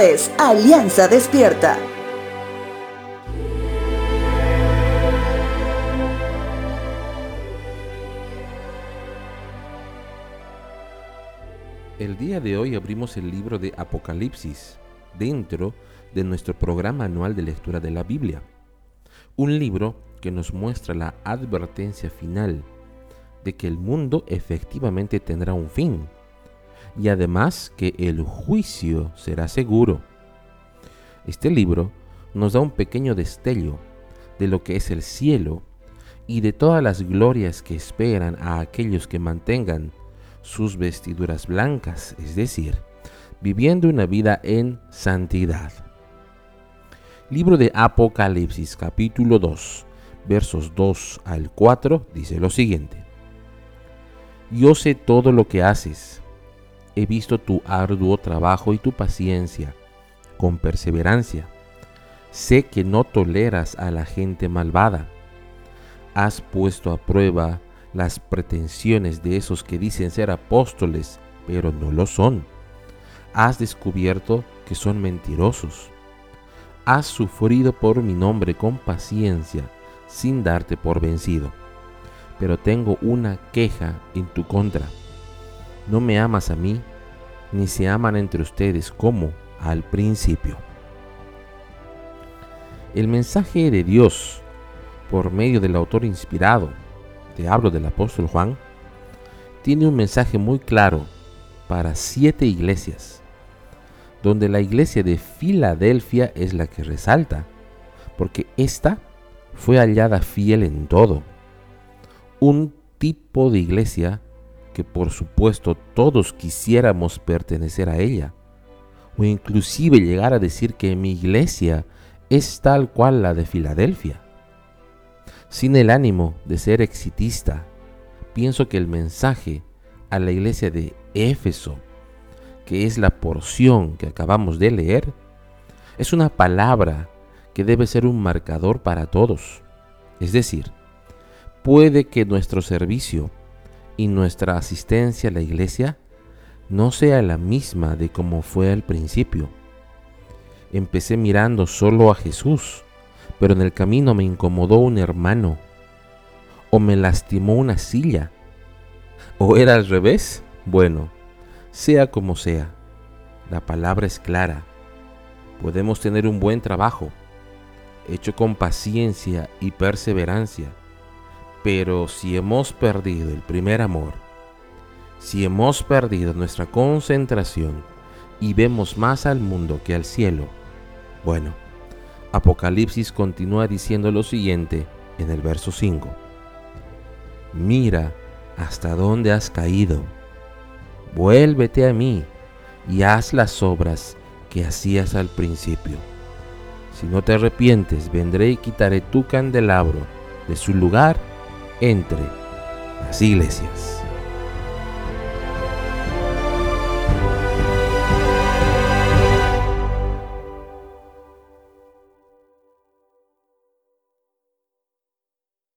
Es Alianza Despierta. El día de hoy abrimos el libro de Apocalipsis dentro de nuestro programa anual de lectura de la Biblia. Un libro que nos muestra la advertencia final de que el mundo efectivamente tendrá un fin y además que el juicio será seguro. Este libro nos da un pequeño destello de lo que es el cielo y de todas las glorias que esperan a aquellos que mantengan sus vestiduras blancas, es decir, viviendo una vida en santidad. Libro de Apocalipsis capítulo 2, versos 2 al 4 dice lo siguiente. Yo sé todo lo que haces he visto tu arduo trabajo y tu paciencia con perseverancia. Sé que no toleras a la gente malvada. Has puesto a prueba las pretensiones de esos que dicen ser apóstoles, pero no lo son. Has descubierto que son mentirosos. Has sufrido por mi nombre con paciencia, sin darte por vencido. Pero tengo una queja en tu contra no me amas a mí, ni se aman entre ustedes como al principio. El mensaje de Dios por medio del autor inspirado, te hablo del apóstol Juan, tiene un mensaje muy claro para siete iglesias, donde la iglesia de Filadelfia es la que resalta, porque ésta fue hallada fiel en todo. Un tipo de iglesia que por supuesto todos quisiéramos pertenecer a ella, o inclusive llegar a decir que mi iglesia es tal cual la de Filadelfia. Sin el ánimo de ser exitista, pienso que el mensaje a la iglesia de Éfeso, que es la porción que acabamos de leer, es una palabra que debe ser un marcador para todos. Es decir, puede que nuestro servicio y nuestra asistencia a la iglesia no sea la misma de como fue al principio. Empecé mirando solo a Jesús, pero en el camino me incomodó un hermano, o me lastimó una silla, o era al revés. Bueno, sea como sea, la palabra es clara. Podemos tener un buen trabajo, hecho con paciencia y perseverancia pero si hemos perdido el primer amor, si hemos perdido nuestra concentración y vemos más al mundo que al cielo, bueno, Apocalipsis continúa diciendo lo siguiente en el verso 5. Mira hasta dónde has caído. Vuélvete a mí y haz las obras que hacías al principio. Si no te arrepientes, vendré y quitaré tu candelabro de su lugar entre las iglesias.